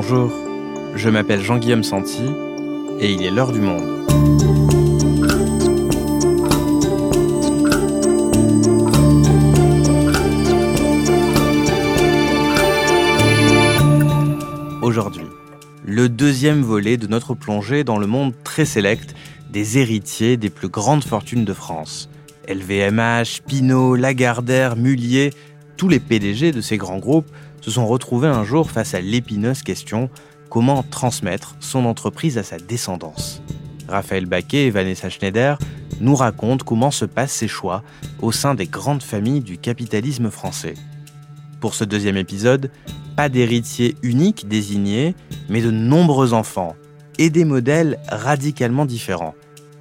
Bonjour, je m'appelle Jean-Guillaume Santi et il est l'heure du monde. Aujourd'hui, le deuxième volet de notre plongée dans le monde très sélect des héritiers des plus grandes fortunes de France. LVMH, Pinot, Lagardère, Mullier, tous les PDG de ces grands groupes se sont retrouvés un jour face à l'épineuse question comment transmettre son entreprise à sa descendance? Raphaël Baquet et Vanessa Schneider nous racontent comment se passent ces choix au sein des grandes familles du capitalisme français. Pour ce deuxième épisode, pas d'héritier unique désigné, mais de nombreux enfants et des modèles radicalement différents.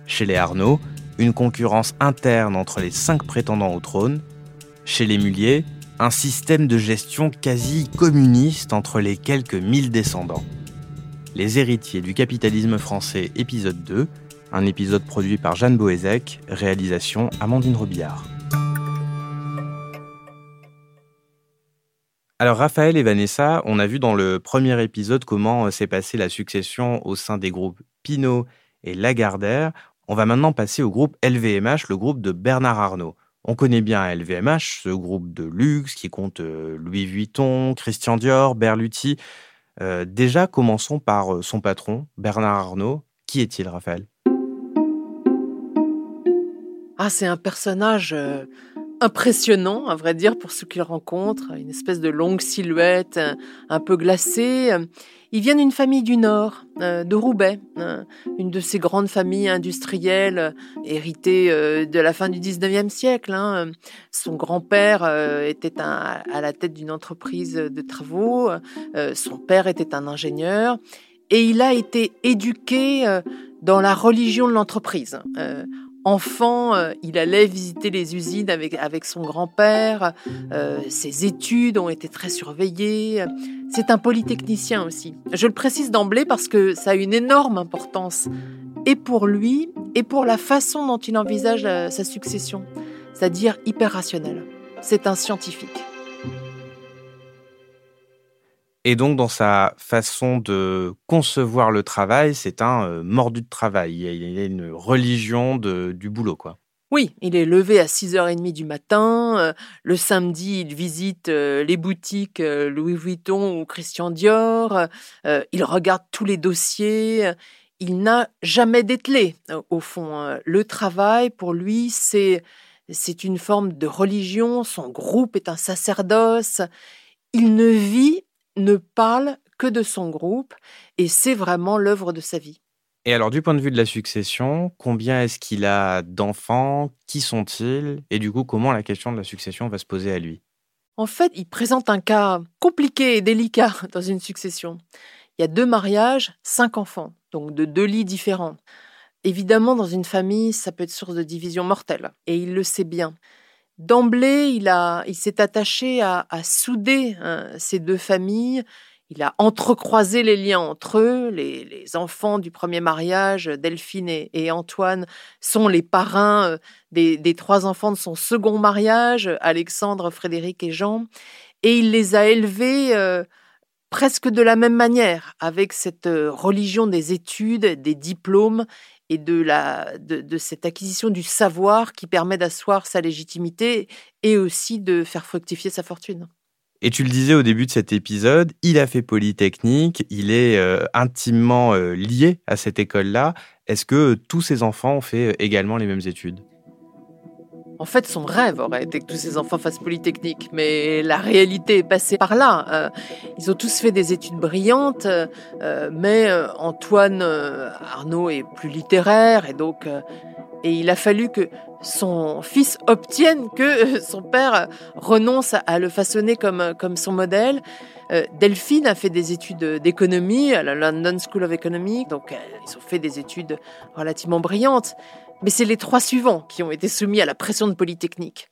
Chez les Arnaud, une concurrence interne entre les cinq prétendants au trône. Chez les Mulliers, un système de gestion quasi communiste entre les quelques mille descendants. Les héritiers du capitalisme français, épisode 2, un épisode produit par Jeanne Boézek, réalisation Amandine Robillard. Alors Raphaël et Vanessa, on a vu dans le premier épisode comment euh, s'est passée la succession au sein des groupes Pinot et Lagardère. On va maintenant passer au groupe LVMH, le groupe de Bernard Arnault. On connaît bien LVMH, ce groupe de luxe qui compte euh, Louis Vuitton, Christian Dior, Berluti. Euh, déjà, commençons par euh, son patron, Bernard Arnault. Qui est-il, Raphaël? Ah, c'est un personnage impressionnant, à vrai dire, pour ceux qu'il rencontre. Une espèce de longue silhouette, un peu glacée. Il vient d'une famille du Nord, euh, de Roubaix, hein, une de ces grandes familles industrielles euh, héritées euh, de la fin du 19e siècle. Hein. Son grand-père était à la tête d'une entreprise de travaux, son père était un ingénieur, et il a été éduqué dans la religion de l'entreprise. Enfant, euh, il allait visiter les usines avec, avec son grand-père. Euh, ses études ont été très surveillées. C'est un polytechnicien aussi. Je le précise d'emblée parce que ça a une énorme importance, et pour lui, et pour la façon dont il envisage euh, sa succession, c'est-à-dire hyper rationnel. C'est un scientifique. Et donc, dans sa façon de concevoir le travail, c'est un euh, mordu de travail. Il a, une religion du boulot, quoi. Oui, il est levé à 6h30 du matin. Euh, le samedi, il visite euh, les boutiques Louis Vuitton ou Christian Dior. il regarde tous les dossiers. Il n'a jamais dételé, au fond. Le travail, pour lui, c'est une forme de religion. Son groupe est un sacerdoce. Il ne vit ne parle que de son groupe et c'est vraiment l'œuvre de sa vie. Et alors, du point de vue de la succession, combien est-ce qu'il a d'enfants? Qui sont-ils? Et du coup, comment la question de la succession va se poser à lui? En fait, il présente un cas compliqué et délicat dans une succession. Il y a deux mariages, cinq enfants, donc de deux lits différents. Évidemment, dans une famille, ça peut être source de division mortelle, et il le sait bien. D'emblée, il, il s'est attaché à, souder hein, ces deux familles. Il a entrecroisé les liens entre eux. Les, enfants du premier mariage, Delphine et, Antoine, sont les parrains euh, des, trois enfants de son second mariage, Alexandre, Frédéric et Jean. Et il les a élevés euh, presque de la même manière, avec cette euh, religion des études, des diplômes et de, la, de, cette acquisition du savoir qui permet d'asseoir sa légitimité et aussi de faire fructifier sa fortune. Et tu le disais au début de cet épisode, il a fait Polytechnique, il est euh, intimement euh, lié à cette école-là. Est-ce que tous ses enfants ont fait euh, également les mêmes études? En fait, son rêve aurait été que tous ses enfants fassent Polytechnique, mais la réalité est passée par là. Euh, ils ont tous fait des études brillantes, euh, mais euh, Antoine Arnaud est plus littéraire, et donc et il a fallu que son fils obtienne que son père renonce à le façonner comme, comme son modèle. Delphine a fait des études d'économie à la London School of Economics, donc ils ont fait des études relativement brillantes. Mais c'est les trois suivants qui ont été soumis à la pression de Polytechnique.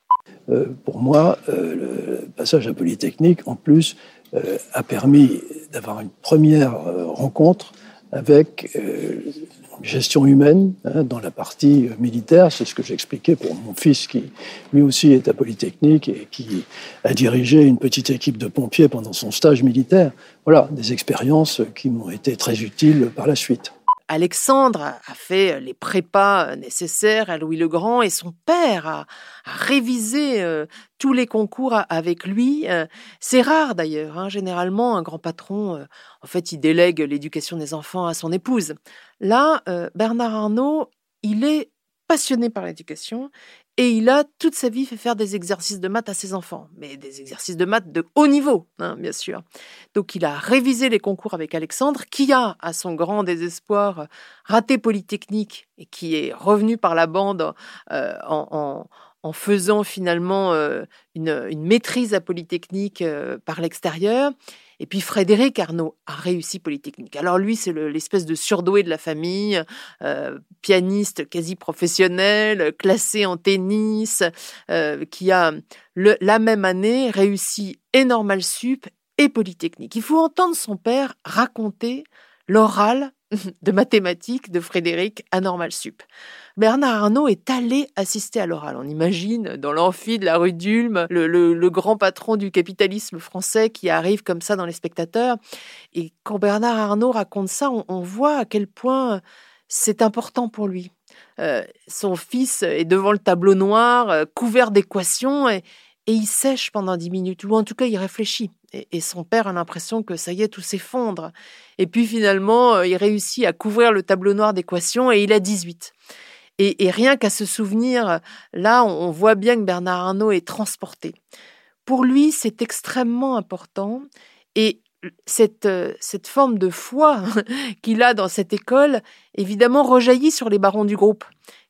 Euh, pour moi, euh, le passage à Polytechnique, en plus, euh, a permis d'avoir une première rencontre avec gestion humaine hein, dans la partie militaire. C'est ce que j'expliquais pour mon fils qui lui aussi est à Polytechnique et qui a dirigé une petite équipe de pompiers pendant son stage militaire. Voilà, des expériences qui m'ont été très utiles par la suite. Alexandre a fait les prépas nécessaires à Louis le Grand et son père a, révisé euh, tous les concours avec lui. Euh, c'est rare d'ailleurs. Hein. Généralement, un grand patron, euh, en fait, il délègue l'éducation des enfants à son épouse. Là, Bernard Arnault, il est passionné par l'éducation et il a toute sa vie fait faire des exercices de maths à ses enfants, mais des exercices de maths de haut niveau, hein, bien sûr. Donc il a révisé les concours avec Alexandre, qui a, à son grand désespoir, raté Polytechnique et qui est revenu par la bande euh, en, faisant finalement euh, une, maîtrise à Polytechnique euh, par l'extérieur. Et puis Frédéric Arnaud a réussi Polytechnique. Alors lui, c'est l'espèce de surdoué de la famille, euh, pianiste quasi professionnel, classé en tennis, euh, qui a la même année réussi et Sup et Polytechnique. Il faut entendre son père raconter l'oral de mathématiques de Frédéric à Normal Sup. Bernard Arnault est allé assister à l'oral. On imagine dans l'amphi de la rue d'Ulm le, grand patron du capitalisme français qui arrive comme ça dans les spectateurs. Et quand Bernard Arnault raconte ça, on, voit à quel point c'est important pour lui. Euh, son fils est devant le tableau noir, euh, couvert d'équations, et, et il sèche pendant dix minutes, ou en tout cas il réfléchit. Et, son père a l'impression que ça y est, tout s'effondre. Et puis finalement, euh, il réussit à couvrir le tableau noir d'équations et il a 18. Et, rien qu'à se souvenir, là, on, voit bien que Bernard Arnault est transporté. Pour lui, c'est extrêmement important. Et cette, euh, cette forme de foi qu'il a dans cette école, évidemment, rejaillit sur les barons du groupe,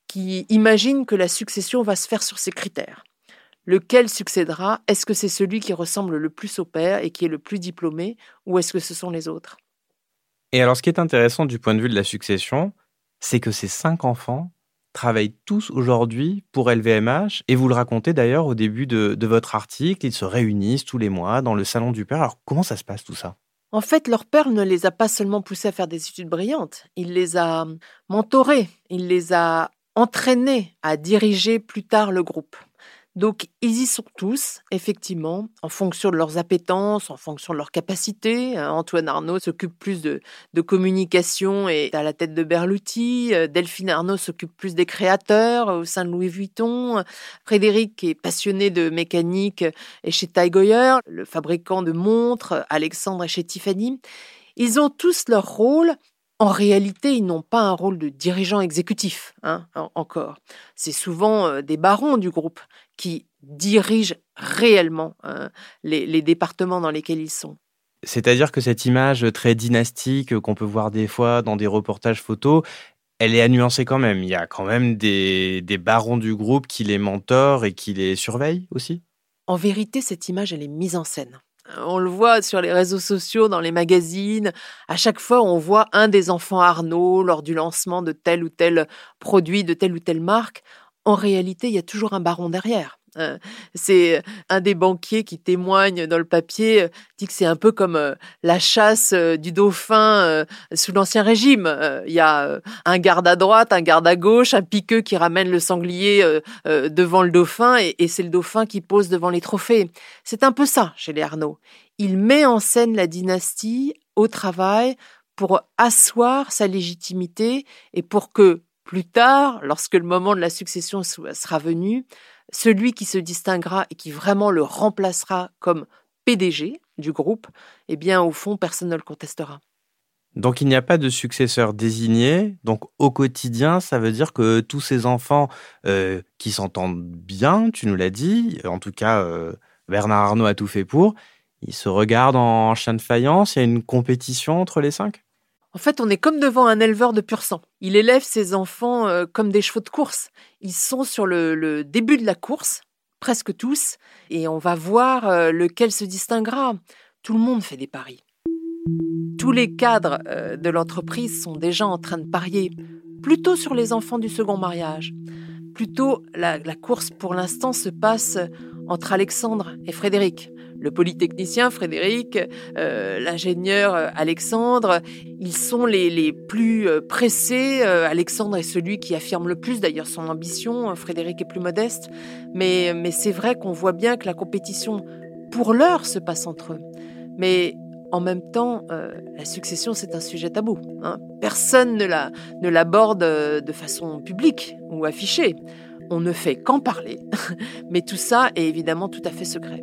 qui imaginent que la succession va se faire sur ces critères. Lequel succédera? Est-ce que c'est celui qui ressemble le plus au père et qui est le plus diplômé, ou est-ce que ce sont les autres? Et alors, ce qui est intéressant du point de vue de la succession, c'est que ces cinq enfants travaillent tous aujourd'hui pour LVMH, et vous le racontez d'ailleurs au début de, de votre article, ils se réunissent tous les mois dans le salon du père. Alors, comment ça se passe tout ça? En fait, leur père ne les a pas seulement poussés à faire des études brillantes, il les a mentorés, il les a entraînés à diriger plus tard le groupe. Donc, ils y sont tous, effectivement, en fonction de leurs appétences, en fonction de leurs capacités. Hein. Antoine Arnaud s'occupe plus de, communication et est à la tête de Berluti. Euh, Delphine Arnaud s'occupe plus des créateurs au sein de Louis Vuitton. Frédéric est passionné de mécanique et chez Ty le fabricant de montres. Alexandre est chez Tiffany. Ils ont tous leur rôle en réalité, ils n'ont pas un rôle de dirigeant exécutif, hein, encore. C'est souvent euh, des barons du groupe qui dirigent réellement hein, les, départements dans lesquels ils sont. C'est-à-dire que cette image très dynastique qu'on peut voir des fois dans des reportages photos, elle est à nuancer quand même. Il y a quand même des, des barons du groupe qui les mentorent et qui les surveillent aussi? En vérité, cette image, elle est mise en scène. On le voit sur les réseaux sociaux, dans les magazines. À chaque fois, on voit un des enfants Arnaud lors du lancement de tel ou tel produit, de telle ou telle marque. En réalité, il y a toujours un baron derrière. Euh, c'est un des banquiers qui témoigne dans le papier, euh, dit que c'est un peu comme euh, la chasse du dauphin sous l'Ancien Régime. Il y a un garde à droite, un garde à gauche, un piqueux qui ramène le sanglier devant le dauphin et, c'est le dauphin qui pose devant les trophées. C'est un peu ça chez les Arnaud. Il met en scène la dynastie au travail pour asseoir sa légitimité et pour que plus tard, lorsque le moment de la succession sera venu, celui qui se distinguera et qui vraiment le remplacera comme PDG du groupe, eh bien, au fond, personne ne le contestera. Donc il n'y a pas de successeur désigné. Donc au quotidien, ça veut dire que tous ces enfants euh, qui s'entendent bien, tu nous l'as dit, en tout cas euh, Bernard Arnault a tout fait pour, ils se regardent en chien de faïence, il y a une compétition entre les cinq? En fait, on est comme devant un éleveur de pur sang. Il élève ses enfants euh, comme des chevaux de course. Ils sont sur le, début de la course, presque tous, et on va voir euh, lequel se distinguera. Tout le monde fait des paris. Tous les cadres euh, de l'entreprise sont déjà en train de parier, plutôt sur les enfants du second mariage. Plutôt, la course pour l'instant se passe entre Alexandre et Frédéric. Le polytechnicien Frédéric, euh, l'ingénieur euh, Alexandre. Ils sont les, les plus pressés. Alexandre est celui qui affirme le plus d'ailleurs son ambition. Frédéric est plus modeste. Mais, mais c'est vrai qu'on voit bien que la compétition pour l'heure se passe entre eux. Mais en même temps, la succession, c'est un sujet tabou. Hein. Personne ne l'aborde de façon publique ou affichée. On ne fait qu'en parler, mais tout ça est évidemment tout à fait secret.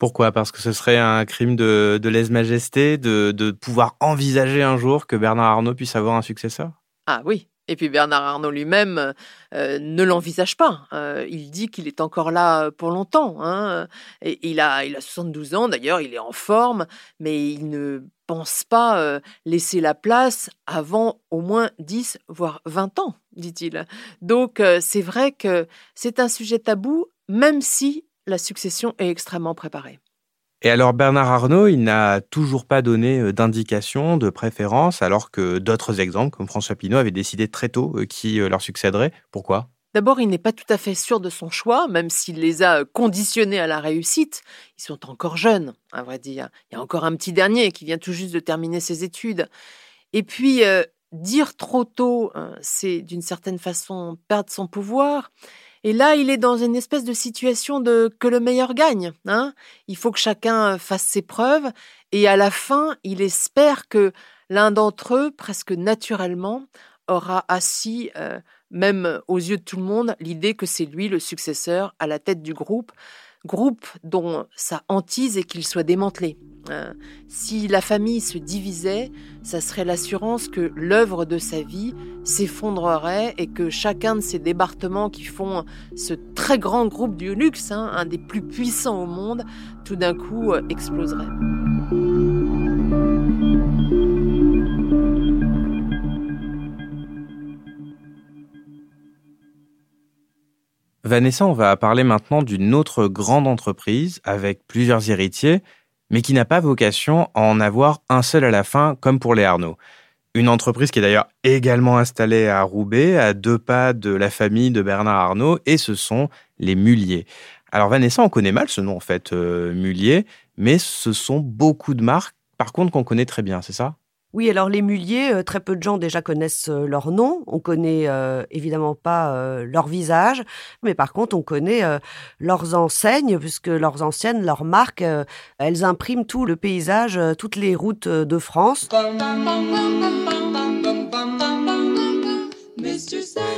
Pourquoi? Parce que ce serait un crime de, lèse-majesté de, de pouvoir envisager un jour que Bernard Arnault puisse avoir un successeur? Ah oui, et puis Bernard Arnault lui-même euh, ne l'envisage pas. Euh, il dit qu'il est encore là pour longtemps. Hein. Et il a, il a 72 ans d'ailleurs, il est en forme, mais il ne pense pas euh, laisser la place avant au moins 10, voire 20 ans, dit-il. Donc c'est vrai que c'est un sujet tabou, même si la succession est extrêmement préparée. Et alors Bernard Arnault, il n'a toujours pas donné euh, d'indication, de préférence, alors que d'autres exemples, comme François Pinault, avaient décidé très tôt euh, qui euh, leur succéderait. Pourquoi? D'abord, il n'est pas tout à fait sûr de son choix, même s'il les a conditionnés à la réussite. Ils sont encore jeunes, à vrai dire. Il y a encore un petit dernier qui vient tout juste de terminer ses études. Et puis, dire trop tôt, hein, c'est d'une certaine façon perdre son pouvoir. Et là, il est dans une espèce de situation de que le meilleur gagne. Hein il faut que chacun fasse ses preuves. Et à la fin, il espère que l'un d'entre eux, presque naturellement, aura assis, euh, même aux yeux de tout le monde, l'idée que c'est lui le successeur à la tête du groupe groupe dont sa hantise est qu'il soit démantelé. Hein. si la famille se divisait, ça serait l'assurance que l'œuvre de sa vie s'effondrerait et que chacun de ces départements qui font ce très grand groupe du luxe, hein, un des plus puissants au monde, tout d'un coup euh, exploserait. Vanessa, on va parler maintenant d'une autre grande entreprise avec plusieurs héritiers, mais qui n'a pas vocation à en avoir un seul à la fin, comme pour les Arnaud. Une entreprise qui est d'ailleurs également installée à Roubaix, à deux pas de la famille de Bernard Arnault, et ce sont les Mulliers. Alors Vanessa, on connaît mal ce nom en fait, euh, Mullier, mais ce sont beaucoup de marques, par contre, qu'on connaît très bien, c'est ça? Oui, alors les muliers, euh, très peu de gens déjà connaissent euh, leur nom. On connaît euh, évidemment pas leur visage, mais par contre, on connaît leurs enseignes, puisque leurs anciennes, leurs marques, elles impriment tout le paysage, toutes les routes de France.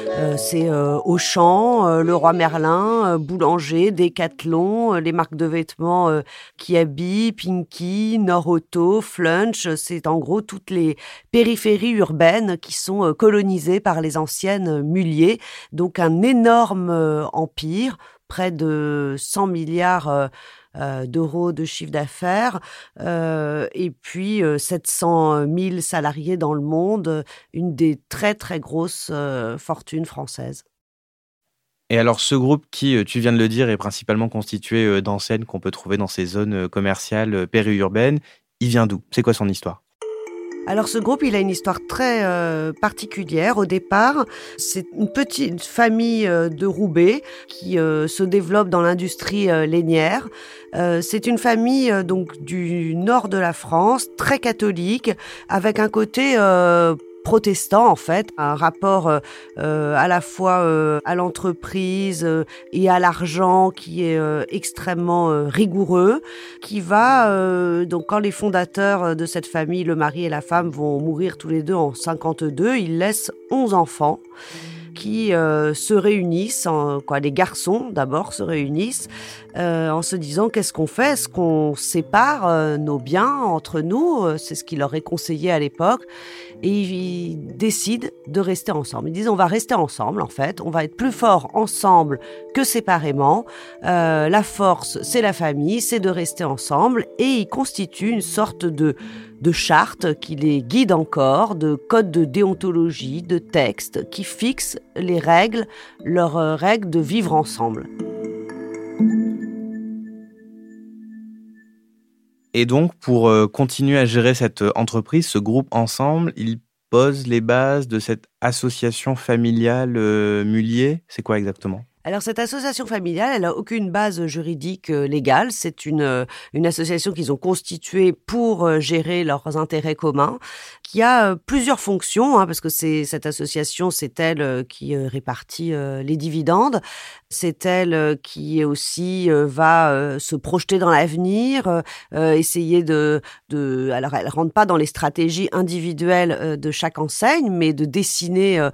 Euh, c'est euh, Auchan, euh, Le Roi Merlin, Boulanger, Decathlon, les marques de vêtements Kiabi, Pinky, Auto, Flunch. C'est en gros toutes les périphéries urbaines qui sont colonisées par les anciennes muliers. Donc un énorme empire, près de 100 milliards euh, d'euros de chiffre d'affaires euh, et puis 700 euh, 000 salariés dans le monde, une des très très grosses fortunes françaises. Et alors ce groupe qui, tu viens de le dire, est principalement constitué d'enseignes qu'on peut trouver dans ces zones commerciales périurbaines, il vient d'où? C'est quoi son histoire? Alors ce groupe, il a une histoire très euh, particulière. Au départ, c'est une petite famille euh, de Roubaix qui euh, se développe dans l'industrie lainière. c'est une famille donc du nord de la France, très catholique, avec un côté protestant en fait, un rapport euh, euh, à la fois euh, à l'entreprise et à l'argent qui est extrêmement rigoureux, qui va donc quand les fondateurs de cette famille, le mari et la femme vont mourir tous les deux en 52, ils laissent 11 enfants qui se réunissent, quoi, les garçons d'abord se réunissent euh, en se disant qu'est-ce qu'on fait? Est-ce qu'on sépare euh, nos biens entre nous? C'est ce qui leur est conseillé à l'époque. Et ils décident de rester ensemble. Ils disent on va rester ensemble en fait, on va être plus fort ensemble que séparément. la force, c'est la famille, c'est de rester ensemble. Et ils constituent une sorte de de qui les guident encore, de codes de déontologie, de textes qui fixent les règles, leurs euh, règles de vivre ensemble. Et donc, pour euh, continuer à gérer cette entreprise, ce groupe ensemble, il pose les bases de cette association familiale euh, Mulier. C'est quoi exactement? Alors cette association familiale, elle a aucune base juridique euh, légale. C'est une, euh, une association qu'ils ont constituée pour euh, gérer leurs intérêts communs, qui a plusieurs fonctions, hein, parce que c'est cette association, c'est elle qui répartit les dividendes, c'est elle qui aussi va se projeter dans l'avenir, essayer de, alors elle rentre pas dans les stratégies individuelles de chaque enseigne, mais de dessiner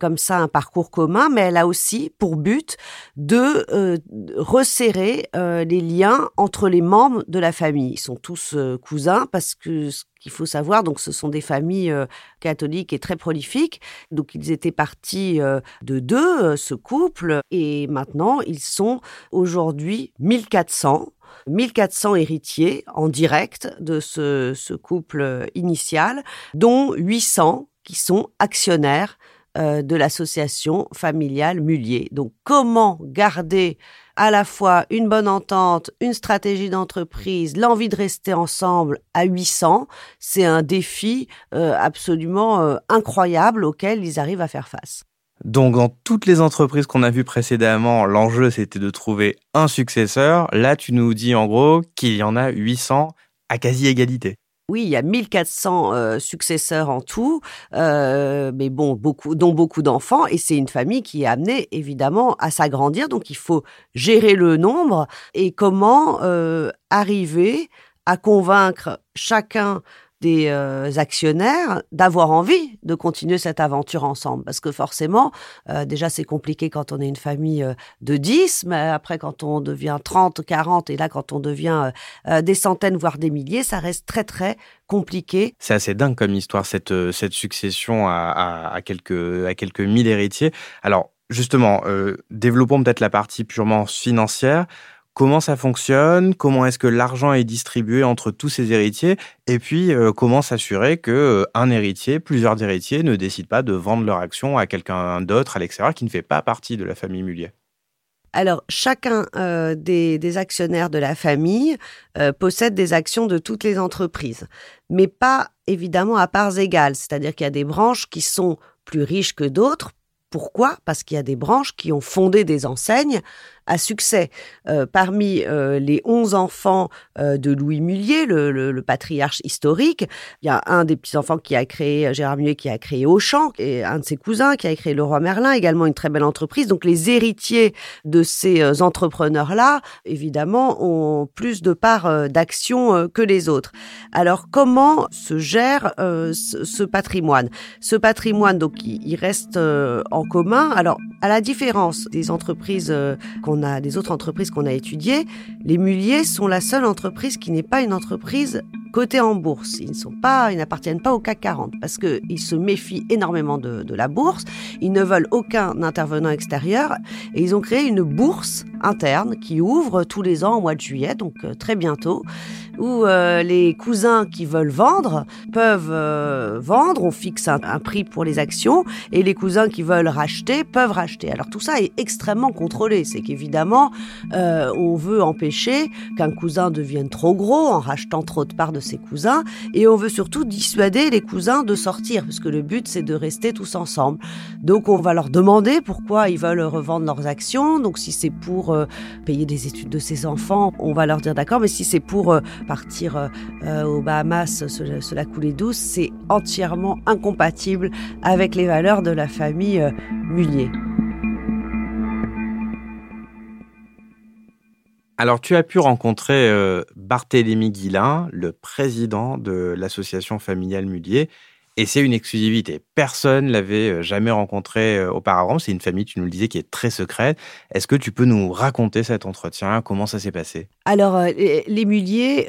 comme ça un parcours commun, mais elle a aussi pour but de euh, resserrer euh, les liens entre les membres de la famille. Ils sont tous euh, cousins parce que qu'il faut savoir, donc ce sont des familles catholiques et très prolifiques. Donc ils étaient partis de deux, ce couple, et maintenant ils sont aujourd'hui 1400. 1400 héritiers en direct de ce couple initial, dont 800 qui sont actionnaires euh, de l'association familiale Mulier. Donc comment garder à la fois une bonne entente, une stratégie d'entreprise, l'envie de rester ensemble à 800, c'est un défi euh, absolument euh, incroyable auquel ils arrivent à faire face. Donc dans toutes les entreprises qu'on a vues précédemment, l'enjeu c'était de trouver un successeur. Là, tu nous dis en gros qu'il y en a 800 à quasi égalité. Oui, il y a 1400 euh, successeurs en tout, euh, mais bon, beaucoup, dont beaucoup d'enfants, et c'est une famille qui est amenée évidemment à s'agrandir, donc il faut gérer le nombre. Et comment euh, arriver à convaincre chacun des euh, actionnaires d'avoir envie de continuer cette aventure ensemble. Parce que forcément, euh, déjà c'est compliqué quand on est une famille euh, de 10, mais après quand on devient 30, 40, et là quand on devient des centaines, voire des milliers, ça reste très très compliqué. C'est assez dingue comme histoire, cette, succession à, quelques, à quelques mille héritiers. Alors justement, développons peut-être la partie purement financière comment ça fonctionne, comment est-ce que l'argent est distribué entre tous ces héritiers, et puis euh, comment s'assurer que euh, héritier, plusieurs héritiers ne décident pas de vendre leur action à quelqu'un d'autre à l'extérieur qui ne fait pas partie de la famille Mullier. Alors, chacun euh, des, actionnaires de la famille possède des actions de toutes les entreprises, mais pas évidemment à parts égales. C'est-à-dire qu'il y a des branches qui sont plus riches que d'autres. Pourquoi? Parce qu'il y a des branches qui ont fondé des enseignes à succès. Euh, parmi euh, les onze enfants euh, de Louis Mullier, le, patriarche historique, il y a un des petits-enfants qui a créé, Gérard Mullier, qui a créé Auchan, et un de ses cousins qui a créé le Roi Merlin, également une très belle entreprise. Donc les héritiers de ces entrepreneurs-là, évidemment, ont plus de parts d'action que les autres. Alors comment se gère ce, patrimoine? Ce patrimoine, donc, il, il reste en commun. Alors, à la différence des entreprises qu'on on a des autres entreprises qu'on a étudiées, les Muliers sont la seule entreprise qui n'est pas une entreprise cotée en bourse. Ils ne sont pas, ils n'appartiennent pas au CAC 40 parce qu'ils se méfient énormément de, de la bourse. Ils ne veulent aucun intervenant extérieur et ils ont créé une bourse interne qui ouvre tous les ans au mois de juillet, donc euh, très bientôt où euh, les cousins qui veulent vendre peuvent euh, vendre, on fixe un, prix pour les actions, et les cousins qui veulent racheter peuvent racheter. Alors tout ça est extrêmement contrôlé, c'est qu'évidemment, euh, on veut empêcher qu'un cousin devienne trop gros en rachetant trop de parts de ses cousins, et on veut surtout dissuader les cousins de sortir, parce que le but c'est de rester tous ensemble. Donc on va leur demander pourquoi ils veulent revendre leurs actions, donc si c'est pour payer des études de ses enfants, on va leur dire d'accord, mais si c'est pour partir euh, euh, aux Bahamas se, la couler douce, c'est entièrement incompatible avec les valeurs de la famille euh, Mullier. Alors, tu as pu rencontrer Barthélémy Guillain, le président de l'association familiale Mullier, et c'est une exclusivité. Personne l'avait jamais rencontré auparavant. C'est une famille, tu nous le disais, qui est très secrète. Est-ce que tu peux nous raconter cet entretien? Comment ça s'est passé? Alors, les Mulliers,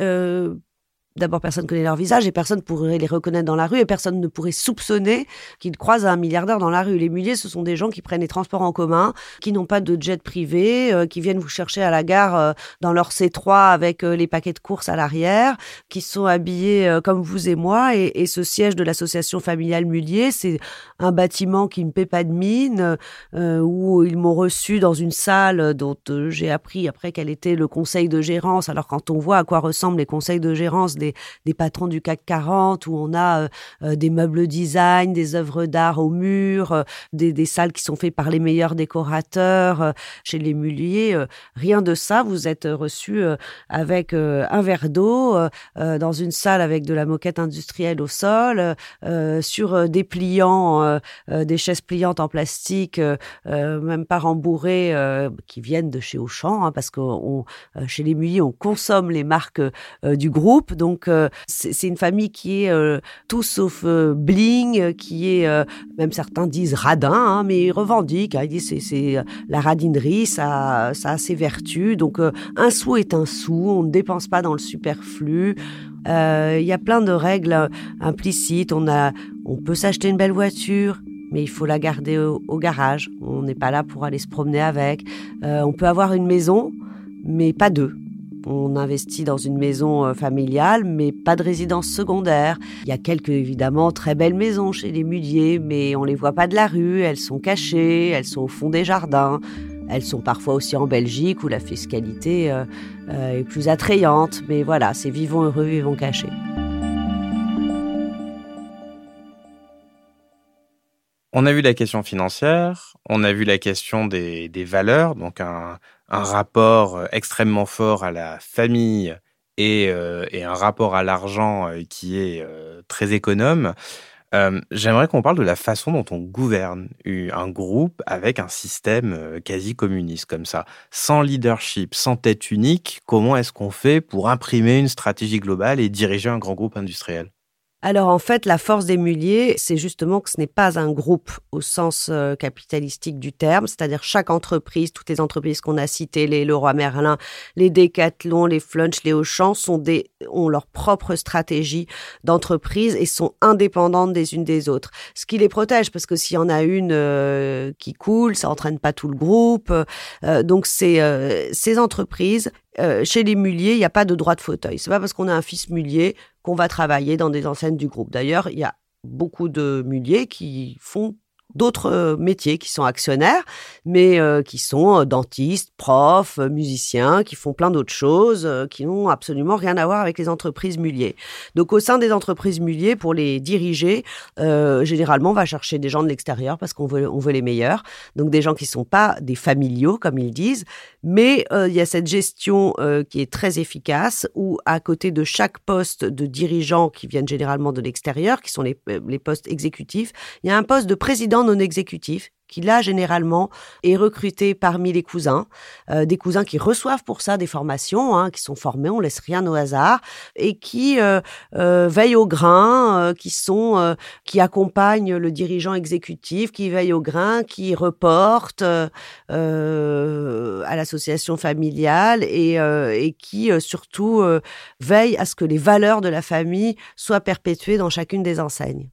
D'abord, personne ne connaît leur visage et personne ne pourrait les reconnaître dans la rue et personne ne pourrait soupçonner qu'ils croisent un milliardaire dans la rue. Les Mulliers, ce sont des gens qui prennent les transports en commun, qui n'ont pas de jet privé, euh, qui viennent vous chercher à la gare euh, dans leur C3 avec euh, les paquets de courses à l'arrière, qui sont habillés comme vous et moi. Et, ce siège de l'association familiale Mullier, c'est un bâtiment qui ne paie pas de mine, où ils m'ont reçu dans une salle dont j'ai appris après quel était le conseil de gérance. Alors quand on voit à quoi ressemblent les conseils de gérance des patrons du CAC 40 où on a des meubles design, des œuvres d'art au mur, des, des, salles qui sont faites par les meilleurs décorateurs. chez les Muliers, rien de ça. Vous êtes reçu avec un verre d'eau dans une salle avec de la moquette industrielle au sol, sur des pliants, des chaises pliantes en plastique, même pas rembourrées, qui viennent de chez Auchan, hein, parce que chez les Muliers, on consomme les marques du groupe. Donc, c'est une famille qui est tout sauf bling, qui est, même certains disent radin, hein, mais revendiquent. Hein, ils disent c'est la radinerie, ça, ça a ses vertus. Donc, un sou est un sou, on ne dépense pas dans le superflu. Il y a plein de règles implicites. On a, on peut s'acheter une belle voiture, mais il faut la garder au, garage. On n'est pas là pour aller se promener avec. Euh, on peut avoir une maison, mais pas deux. On investit dans une maison euh, familiale, mais pas de résidence secondaire. Il y a quelques, évidemment, très belles maisons chez les muliers, mais on les voit pas de la rue, elles sont cachées, elles sont au fond des jardins. Elles sont parfois aussi en Belgique où la fiscalité euh, est plus attrayante, mais voilà, c'est vivons heureux, vivons cachés. On a vu la question financière, on a vu la question des, valeurs, donc un, rapport euh, extrêmement fort à la famille et, euh, un rapport à l'argent euh, qui est très économe. J'aimerais qu'on parle de la façon dont on gouverne un groupe avec un système quasi communiste comme ça. Sans leadership, sans tête unique, comment est-ce qu'on fait pour imprimer une stratégie globale et diriger un grand groupe industriel? Alors en fait, la force des muliers, c'est justement que ce n'est pas un groupe au sens euh, capitalistique du terme, c'est-à-dire chaque entreprise, toutes les entreprises qu'on a citées, les Leroy Merlin, les Decathlon, les Flunch, les Auchan, sont des, ont leur propre stratégie d'entreprise et sont indépendantes des unes des autres. Ce qui les protège, parce que s'il y en a une euh, qui coule, ça entraîne pas tout le groupe. Euh, donc c'est ces entreprises euh, chez les muliers, il n'y a pas de droit de fauteuil. C'est pas parce qu'on a un fils mulier qu'on va travailler dans des enseignes du groupe. D'ailleurs, il y a beaucoup de muliers qui font d'autres euh, métiers qui sont actionnaires, mais euh, qui sont euh, dentistes, profs, musiciens, qui font plein d'autres choses, qui n'ont absolument rien à voir avec les entreprises muliers. Donc au sein des entreprises muliers, pour les diriger, généralement on va chercher des gens de l'extérieur parce qu'on veut, on veut les meilleurs. Donc des gens qui sont pas des familiaux comme ils disent, mais il y a cette gestion qui est très efficace où à côté de chaque poste de dirigeants qui viennent généralement de l'extérieur, qui sont les, les postes exécutifs, il y a un poste de président non exécutif qui là généralement est recruté parmi les cousins, euh, des cousins qui reçoivent pour ça des formations, hein, qui sont formés, on laisse rien au hasard, et qui euh, euh, veillent au grain, qui sont, qui accompagnent le dirigeant exécutif, qui veillent au grain, qui reportent à l'association familiale et, et qui surtout veillent à ce que les valeurs de la famille soient perpétuées dans chacune des enseignes.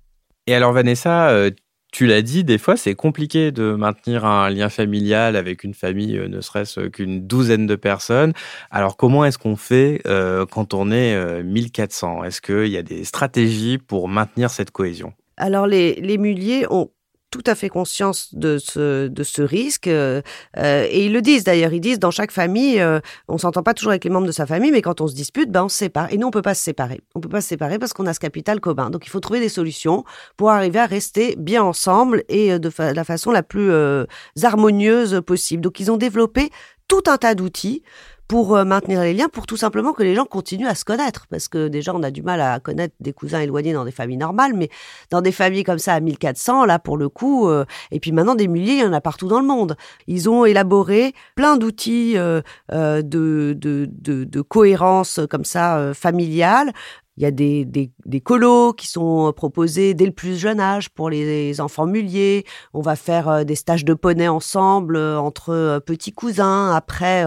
Et alors Vanessa, tu l'as dit, des fois, c'est compliqué de maintenir un lien familial avec une famille, euh, ne serait-ce qu'une douzaine de personnes. Alors, comment est-ce qu'on fait euh, quand on est 1400 euh, Est-ce qu'il y a des stratégies pour maintenir cette cohésion? Alors les, les muliers ont tout à fait conscience de ce, de ce risque. Euh, euh, et ils le disent d'ailleurs. Ils disent dans chaque famille, euh, on s'entend pas toujours avec les membres de sa famille, mais quand on se dispute, ben on se sépare. Et nous, on peut pas se séparer. On peut pas se séparer parce qu'on a ce capital commun. Donc il faut trouver des solutions pour arriver à rester bien ensemble et de la façon la plus harmonieuse possible. Donc ils ont développé tout un tas d'outils pour euh, maintenir les liens, pour tout simplement que les gens continuent à se connaître. Parce que déjà, on a du mal à connaître des cousins éloignés dans des familles normales, mais dans des familles comme ça à 1400, là, pour le coup, euh, et puis maintenant des milliers, il y en a partout dans le monde. Ils ont élaboré plein d'outils euh, de, de, de, de, cohérence comme ça familiale il y a des, des, des, colos qui sont euh, proposés dès le plus jeune âge pour les enfants muliers. On va faire euh, des stages de poney ensemble euh, entre petits cousins. Après,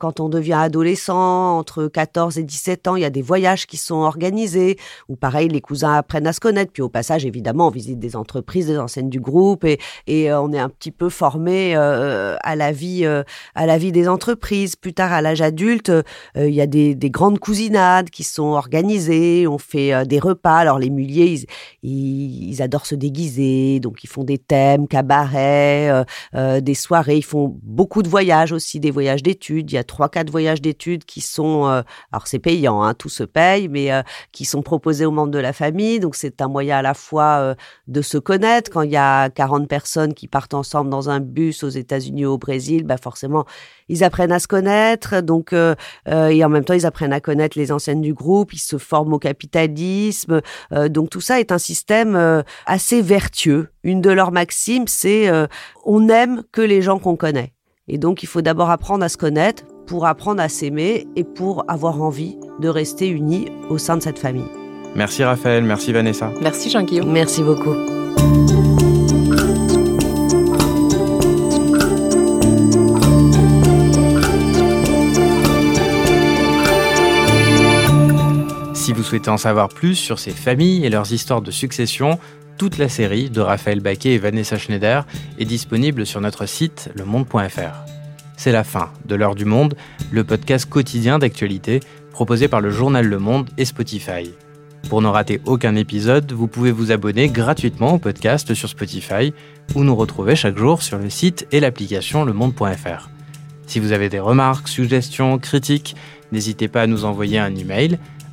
quand on devient adolescent, entre 14 et 17 ans, il y a des voyages qui sont organisés. Ou pareil, les cousins apprennent à se connaître. Puis au passage, évidemment, on visite des entreprises, des enseignes du groupe et, et on est un petit peu formé à la vie, à la vie des entreprises. Plus tard, à l'âge adulte, il y a des, des grandes cousinades qui sont organisées on fait euh, des repas. Alors les muliers, ils, adorent se déguiser, donc ils font des thèmes, cabarets, euh, euh, des soirées. Ils font beaucoup de voyages aussi, des voyages d'études. Il y a trois, quatre voyages d'études qui sont, alors c'est payant, hein, tout se paye, mais qui sont proposés aux membres de la famille. Donc c'est un moyen à la fois de se connaître. Quand il y a 40 personnes qui partent ensemble dans un bus aux États-Unis ou au Brésil, bah forcément ils apprennent à se connaître, donc et en même temps ils apprennent à connaître les anciennes du groupe, ils se forment au capitalisme, euh, donc tout ça est un système assez vertueux. Une de leurs maximes, c'est on aime que les gens qu'on connaît, et donc il faut d'abord apprendre à se connaître pour apprendre à s'aimer et pour avoir envie de rester unis au sein de cette famille. Merci Raphaël, merci Vanessa. Merci Jean-Guillaume. Merci beaucoup. Si vous souhaitez en savoir plus sur ces familles et leurs histoires de succession, toute la série de Raphaël Baquet et Vanessa Schneider est disponible sur notre site lemonde.fr. C'est la fin de L'heure du monde, le podcast quotidien d'actualité proposé par le journal Le Monde et Spotify. Pour ne rater aucun épisode, vous pouvez vous abonner gratuitement au podcast sur Spotify ou nous retrouver chaque jour sur le site et l'application lemonde.fr. Si vous avez des remarques, suggestions, critiques, n'hésitez pas à nous envoyer un email